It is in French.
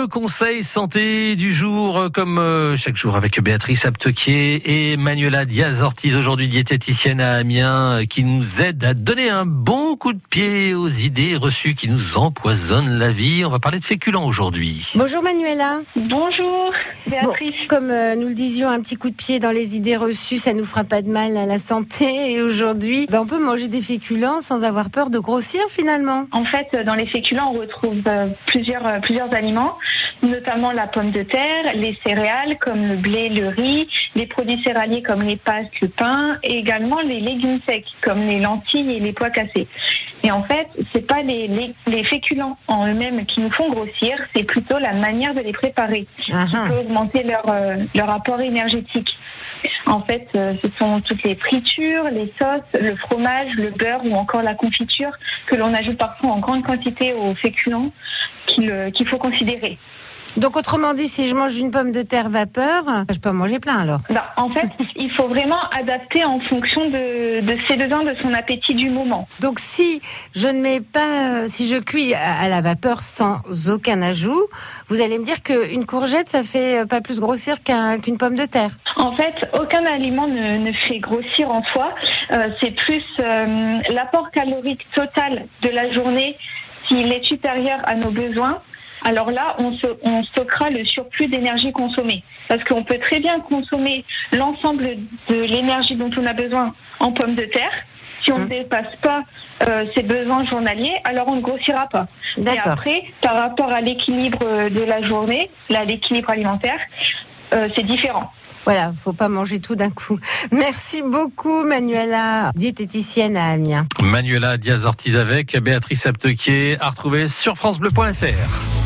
Le conseil santé du jour, euh, comme euh, chaque jour avec Béatrice Aptequier et Manuela Diaz-Ortiz, aujourd'hui diététicienne à Amiens, euh, qui nous aide à donner un bon coup de pied aux idées reçues qui nous empoisonnent la vie. On va parler de féculents aujourd'hui. Bonjour Manuela. Bonjour Béatrice. comme nous le disions, un petit coup de pied dans les idées reçues, ça nous fera pas de mal à la santé. Et aujourd'hui, ben, on peut manger des féculents sans avoir peur de grossir finalement. En fait, dans les féculents, on retrouve plusieurs, plusieurs aliments, notamment la pomme de terre, les céréales comme le blé, le riz, les produits céréaliers comme les pâtes, le pain, et également les légumes secs comme les lentilles et les pois cassés. Et en fait, c'est pas les, les, les féculents en eux-mêmes qui nous font grossir, c'est plutôt la manière de les préparer Ah, qui ah. peut augmenter leur, euh, leur apport énergétique. En fait, euh, ce sont toutes les fritures, les sauces, le fromage, le beurre ou encore la confiture que l'on ajoute parfois en grande quantité aux féculents qu'il euh, qu'il faut considérer. Donc autrement dit, si je mange une pomme de terre vapeur, je peux en manger plein alors. Bah, en fait, il faut vraiment adapter en fonction de, de ses besoins, de son appétit du moment. Donc si je ne mets pas, euh, si je cuis à à la vapeur sans aucun ajout, vous allez me dire qu'une courgette, ça fait euh, pas plus grossir qu'un- qu'une pomme de terre. En fait, aucun aliment ne, ne fait grossir en soi. Euh, c'est plus euh, l'apport calorique total de la journée s'il est supérieur à nos besoins. Alors là, on, se- on stockera le surplus d'énergie consommée. Parce qu'on peut très bien consommer l'ensemble de l'énergie dont on a besoin en pommes de terre. Si on ne Hum. dépasse pas euh, ses besoins journaliers, alors on ne grossira pas. Et D'accord. après, par rapport à l'équilibre euh, de la journée, là, l'équilibre alimentaire, euh, c'est différent. Voilà, faut pas manger tout d'un coup. Merci beaucoup Manuela, diététicienne à Amiens. Manuela Diaz-Ortiz avec Béatrice Aptequier, à retrouver sur francebleu.fr.